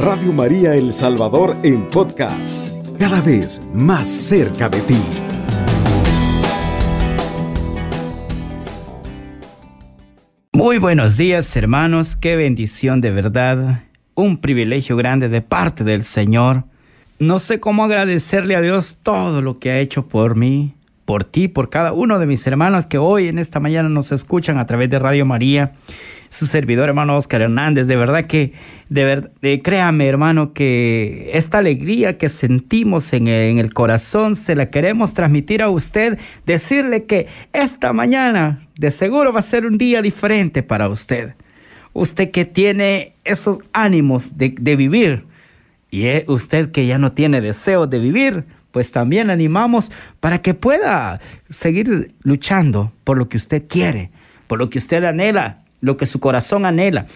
Radio María El Salvador en podcast, cada vez más cerca de ti. Muy buenos días hermanos, qué bendición de verdad, un privilegio grande de parte del Señor. No sé cómo agradecerle a Dios todo lo que ha hecho por mí, por ti, por cada uno de mis hermanos que hoy en esta mañana nos escuchan a través de Radio María su servidor hermano Oscar Hernández. De verdad que, de verdad, créame hermano, que esta alegría que sentimos en, el corazón se la queremos transmitir a usted, decirle que esta mañana de seguro va a ser un día diferente para usted. Usted que tiene esos ánimos de, de vivir y usted que ya no tiene deseo de vivir, pues también animamos para que pueda seguir luchando por lo que usted quiere, por lo que usted anhela, lo que su corazón anhela.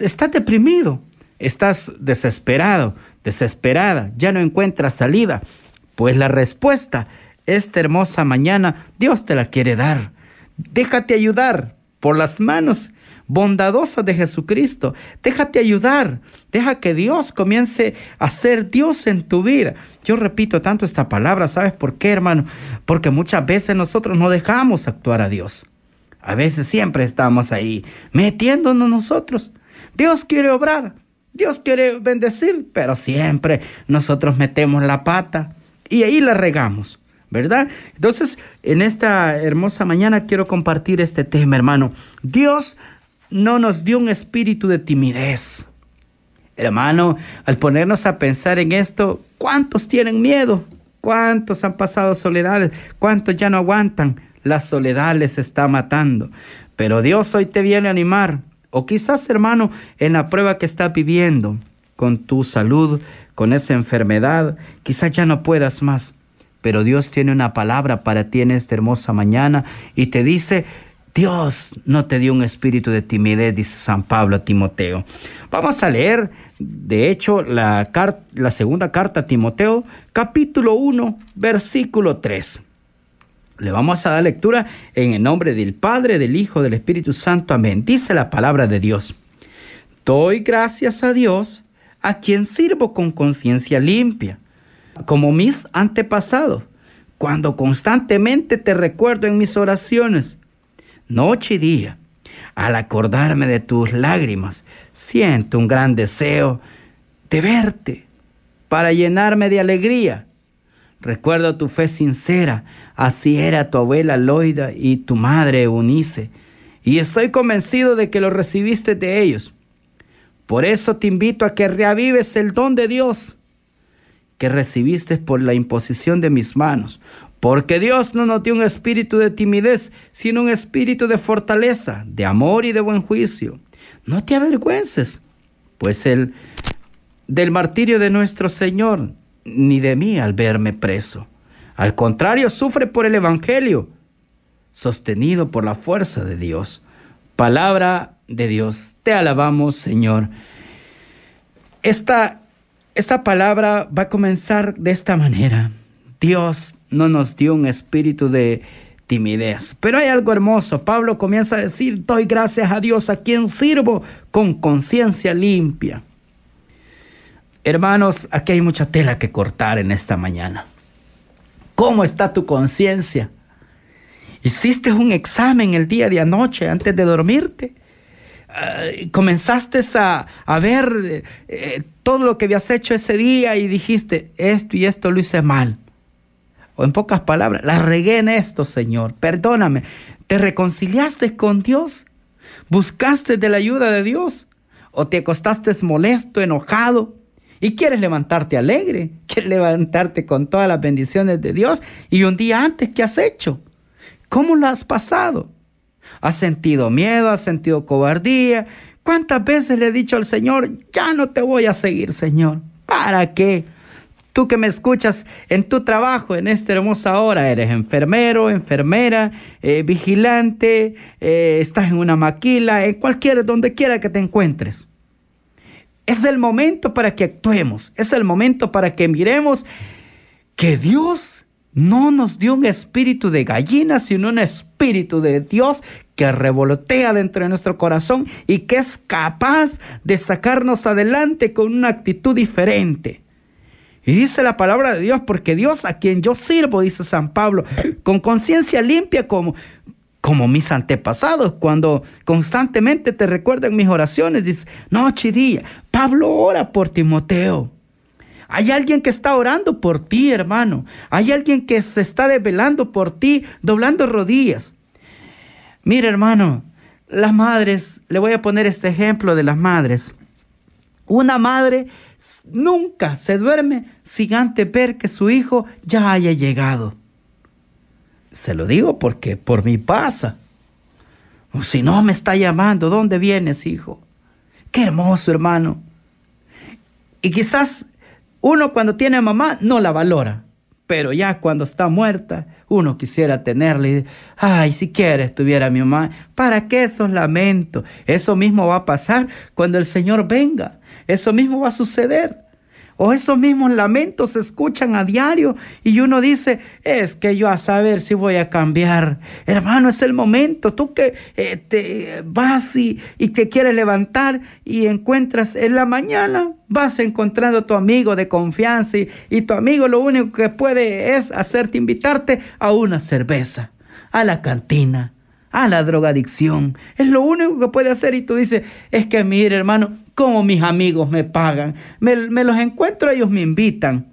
Estás deprimido, estás desesperado, desesperada, ya no encuentras salida. Pues la respuesta, esta hermosa mañana, Dios te la quiere dar. Déjate ayudar por las manos bondadosas de Jesucristo. Déjate ayudar. Deja que Dios comience a ser Dios en tu vida. Yo repito tanto esta palabra, ¿sabes por qué, hermano? Porque muchas veces nosotros no dejamos actuar a Dios. A veces siempre estamos ahí metiéndonos nosotros. Dios quiere obrar, Dios quiere bendecir, pero siempre nosotros metemos la pata y ahí la regamos, ¿verdad? Entonces, en esta hermosa mañana quiero compartir este tema, hermano. Dios no nos dio un espíritu de timidez. Hermano, al ponernos a pensar en esto, ¿cuántos tienen miedo? ¿Cuántos han pasado soledades? ¿Cuántos ya no aguantan? La soledad les está matando. Pero Dios hoy te viene a animar. O quizás, hermano, en la prueba que estás viviendo con tu salud, con esa enfermedad, quizás ya no puedas más. Pero Dios tiene una palabra para ti en esta hermosa mañana y te dice, Dios no te dio un espíritu de timidez, dice San Pablo a Timoteo. Vamos a leer, de hecho, la, la segunda carta a Timoteo, capítulo 1, versículo 3. Le vamos a dar lectura en el nombre del Padre, del Hijo, del Espíritu Santo. Amén. Dice la palabra de Dios. Doy gracias a Dios, a quien sirvo con conciencia limpia, como mis antepasados, cuando constantemente te recuerdo en mis oraciones, noche y día. Al acordarme de tus lágrimas, siento un gran deseo de verte para llenarme de alegría Recuerdo tu fe sincera, así era tu abuela Loida y tu madre Eunice, y estoy convencido de que lo recibiste de ellos. Por eso te invito a que reavives el don de Dios que recibiste por la imposición de mis manos, porque Dios no nos dio un espíritu de timidez, sino un espíritu de fortaleza, de amor y de buen juicio. No te avergüences, pues el del martirio de nuestro Señor ni de mí al verme preso. Al contrario, sufre por el Evangelio, sostenido por la fuerza de Dios. Palabra de Dios, te alabamos Señor. Esta, esta palabra va a comenzar de esta manera. Dios no nos dio un espíritu de timidez. Pero hay algo hermoso. Pablo comienza a decir, doy gracias a Dios a quien sirvo con conciencia limpia. Hermanos, aquí hay mucha tela que cortar en esta mañana. ¿Cómo está tu conciencia? ¿Hiciste un examen el día de anoche antes de dormirte? comenzaste a, ver eh, todo lo que habías hecho ese día y dijiste, esto y esto lo hice mal. O en pocas palabras, la regué en esto, Señor. Perdóname. ¿Te reconciliaste con Dios? ¿Buscaste de la ayuda de Dios? ¿O te acostaste molesto, enojado? Y quieres levantarte alegre, quieres levantarte con todas las bendiciones de Dios. Y un día antes, ¿qué has hecho? ¿Cómo lo has pasado? ¿Has sentido miedo? ¿Has sentido cobardía? ¿Cuántas veces le he dicho al Señor, ya no te voy a seguir, Señor? ¿Para qué? Tú que me escuchas en tu trabajo en esta hermosa hora, eres enfermero, enfermera, eh, vigilante, eh, estás en una maquila, en cualquier, donde quiera que te encuentres. Es el momento para que actuemos, es el momento para que miremos que Dios no nos dio un espíritu de gallina, sino un espíritu de Dios que revolotea dentro de nuestro corazón y que es capaz de sacarnos adelante con una actitud diferente. Y dice la palabra de Dios, porque Dios a quien yo sirvo, dice San Pablo, con conciencia limpia como, como mis antepasados, cuando constantemente te recuerdan mis oraciones, dice, no, chidilla, Pablo ora por Timoteo. Hay alguien que está orando por ti, hermano. Hay alguien que se está desvelando por ti, doblando rodillas. Mira, hermano, las madres, le voy a poner este ejemplo de las madres. Una madre nunca se duerme sin antes ver que su hijo ya haya llegado. Se lo digo porque por mi pasa. Si no me está llamando, ¿dónde vienes, hijo? Qué hermoso, hermano. Y quizás uno cuando tiene mamá no la valora, pero ya cuando está muerta, uno quisiera tenerla y, ay, si quieres tuviera mi mamá. ¿Para qué esos lamentos? Eso mismo va a pasar cuando el Señor venga. Eso mismo va a suceder. O esos mismos lamentos se escuchan a diario y uno dice, es que yo a saber si voy a cambiar. Hermano, es el momento. Tú que eh, te vas y, y te quieres levantar y encuentras en la mañana, vas encontrando a tu amigo de confianza y, y tu amigo lo único que puede es hacerte invitarte a una cerveza, a la cantina a la drogadicción. Es lo único que puede hacer y tú dices, es que mire hermano, como mis amigos me pagan, me, los encuentro, ellos me invitan.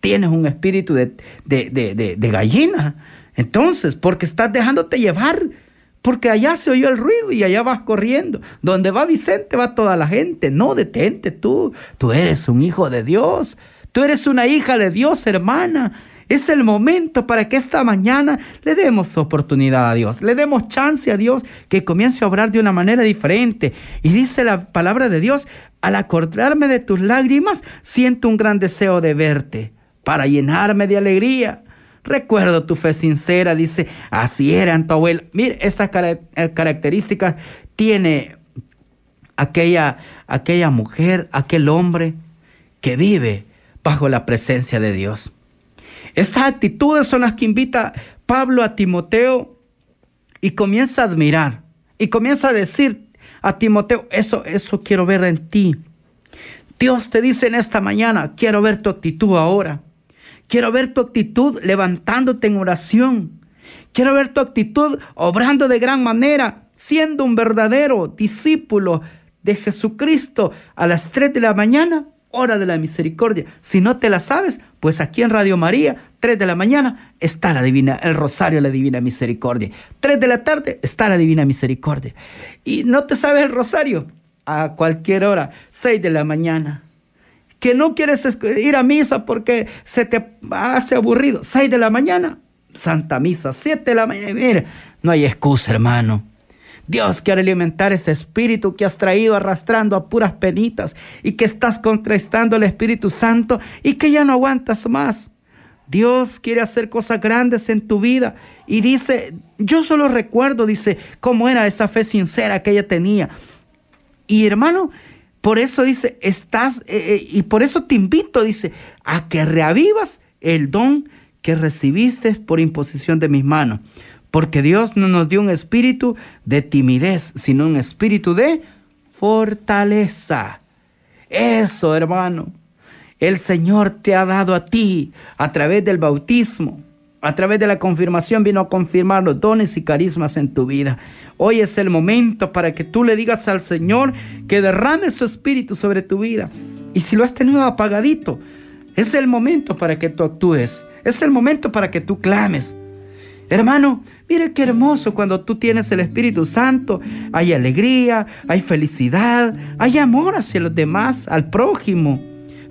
Tienes un espíritu de, de, gallina. Entonces, porque estás dejándote llevar, porque allá se oyó el ruido y allá vas corriendo. Donde va Vicente va toda la gente. No, detente tú. Tú eres un hijo de Dios. Tú eres una hija de Dios, hermana. Es el momento para que esta mañana le demos oportunidad a Dios, le demos chance a Dios que comience a obrar de una manera diferente. Y dice la palabra de Dios, al acordarme de tus lágrimas, siento un gran deseo de verte para llenarme de alegría. Recuerdo tu fe sincera, dice, así era tu abuelo. Mire, estas eh, características tiene aquella, aquella mujer, aquel hombre que vive bajo la presencia de Dios. Estas actitudes son las que invita Pablo a Timoteo y comienza a admirar y comienza a decir a Timoteo, eso, eso quiero ver en ti. Dios te dice en esta mañana, quiero ver tu actitud ahora. Quiero ver tu actitud levantándote en oración. Quiero ver tu actitud obrando de gran manera, siendo un verdadero discípulo de Jesucristo a las 3 de la mañana hora de la misericordia. Si no te la sabes, pues aquí en Radio María, 3 de la mañana, está la divina, el rosario la divina misericordia. 3 de la tarde está la divina misericordia. Y no te sabes el rosario, a cualquier hora, 6 de la mañana. Que no quieres ir a misa porque se te hace aburrido, 6 de la mañana, Santa Misa, 7 de la mañana. Mira, no hay excusa, hermano. Dios quiere alimentar ese espíritu que has traído arrastrando a puras penitas y que estás contrastando el Espíritu Santo y que ya no aguantas más. Dios quiere hacer cosas grandes en tu vida y dice, yo solo recuerdo, dice, cómo era esa fe sincera que ella tenía. Y hermano, por eso dice, estás, eh, eh, y por eso te invito, dice, a que reavivas el don que recibiste por imposición de mis manos. Porque Dios no nos dio un espíritu de timidez, sino un espíritu de fortaleza. Eso, hermano. El Señor te ha dado a ti a través del bautismo, a través de la confirmación vino a confirmar los dones y carismas en tu vida. Hoy es el momento para que tú le digas al Señor que derrame su espíritu sobre tu vida. Y si lo has tenido apagadito, es el momento para que tú actúes. Es el momento para que tú clames. Hermano, mire qué hermoso cuando tú tienes el Espíritu Santo. Hay alegría, hay felicidad, hay amor hacia los demás, al prójimo.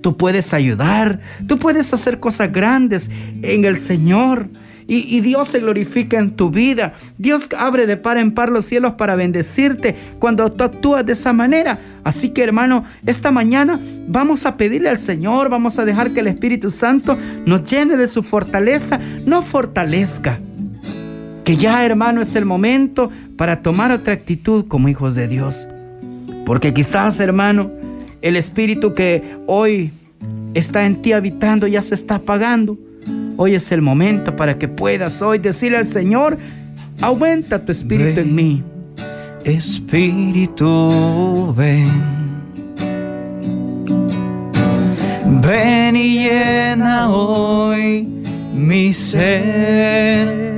Tú puedes ayudar, tú puedes hacer cosas grandes en el Señor. Y, Dios se glorifica en tu vida. Dios abre de par en par los cielos para bendecirte cuando tú actúas de esa manera. Así que hermano, esta mañana vamos a pedirle al Señor, vamos a dejar que el Espíritu Santo nos llene de su fortaleza, no fortalezca que ya hermano es el momento para tomar otra actitud como hijos de Dios. Porque quizás hermano, el espíritu que hoy está en ti habitando ya se está apagando. Hoy es el momento para que puedas hoy decirle al Señor, aumenta tu espíritu en mí. Espíritu, ven. Ven y llena hoy mi ser.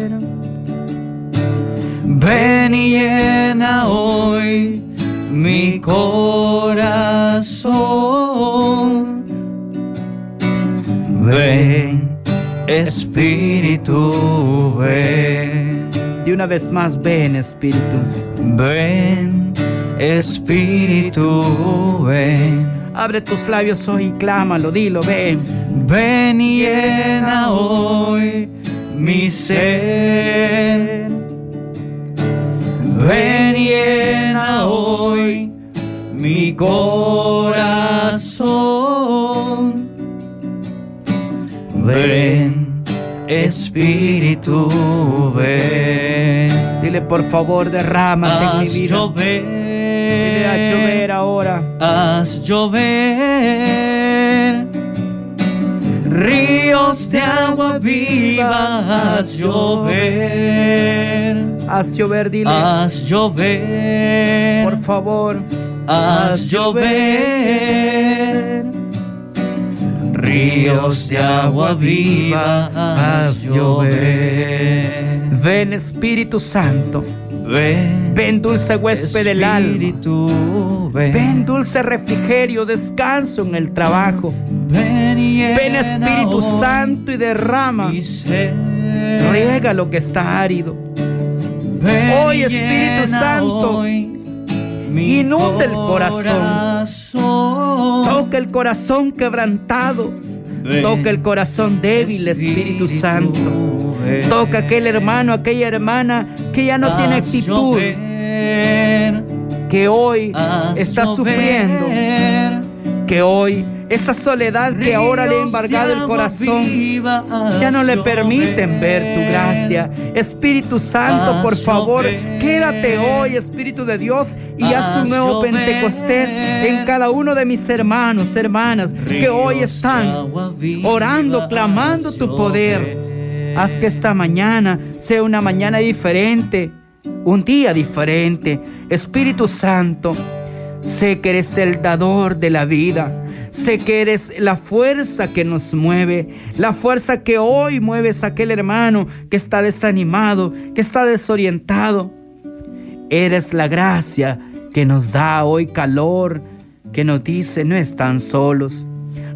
Ven y llena hoy mi corazón. Ven, Espíritu, ven. De una vez más, ven, Espíritu. Ven, Espíritu, ven. Abre tus labios hoy y clámalo, dilo, ven. Ven y llena hoy mi ser. Ven y llena hoy mi corazón. Ven, Espíritu, ven. Dile por favor, derrámate en mi vida. Dile a llover llover, ahora. haz llover. Ríos de agua viva, haz llover. Haz llover, dile. Haz llover. Por favor. Haz llover. Ríos de agua viva, haz llover. Ven, Espíritu Santo. Ven, Ven, dulce huésped del alma. Ven. Ven, dulce refrigerio, descanso en el trabajo. Ven, y Ven, llena Espíritu Santo, y derrama. Riega lo que está árido. Ven, Hoy, Espíritu Santo, hoy inunda el corazón. Toca el corazón quebrantado. Toca el corazón débil, Espíritu Santo. Toca aquel hermano, aquella hermana que ya no tiene actitud, que hoy está sufriendo, que hoy esa soledad que ahora le ha embargado el corazón ya no le permiten ver tu gracia. Espíritu Santo, por favor, quédate hoy, Espíritu de Dios, y haz un nuevo. Pentecostés en cada uno de mis hermanos, hermanas, que hoy están orando, clamando tu poder. Haz que esta mañana sea una mañana diferente, un día diferente. Espíritu Santo, sé que eres el dador de la vida. Sé que eres la fuerza que nos mueve, la fuerza que hoy mueves a aquel hermano que está desanimado, que está desorientado. Eres la gracia que nos da hoy calor, que nos dice no están solos,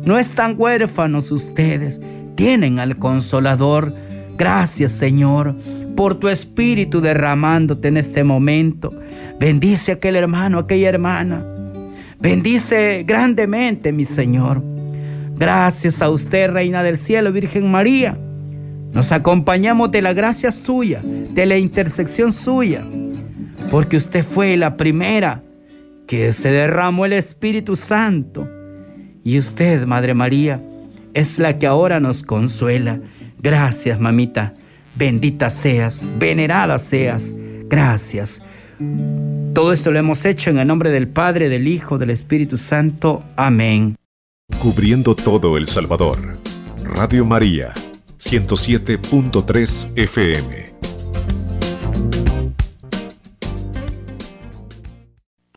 no están huérfanos ustedes, tienen al consolador. Gracias Señor por tu espíritu derramándote en este momento. Bendice a aquel hermano, a aquella hermana. Bendice grandemente, mi Señor. Gracias a usted, Reina del Cielo, Virgen María. Nos acompañamos de la gracia suya, de la intersección suya, porque usted fue la primera que se derramó el Espíritu Santo. Y usted, Madre María, es la que ahora nos consuela. Gracias, mamita. Bendita seas, venerada seas. Gracias. Todo esto lo hemos hecho en el nombre del Padre, del Hijo, del Espíritu Santo. Amén. Cubriendo todo El Salvador. Radio María, 107.3 FM.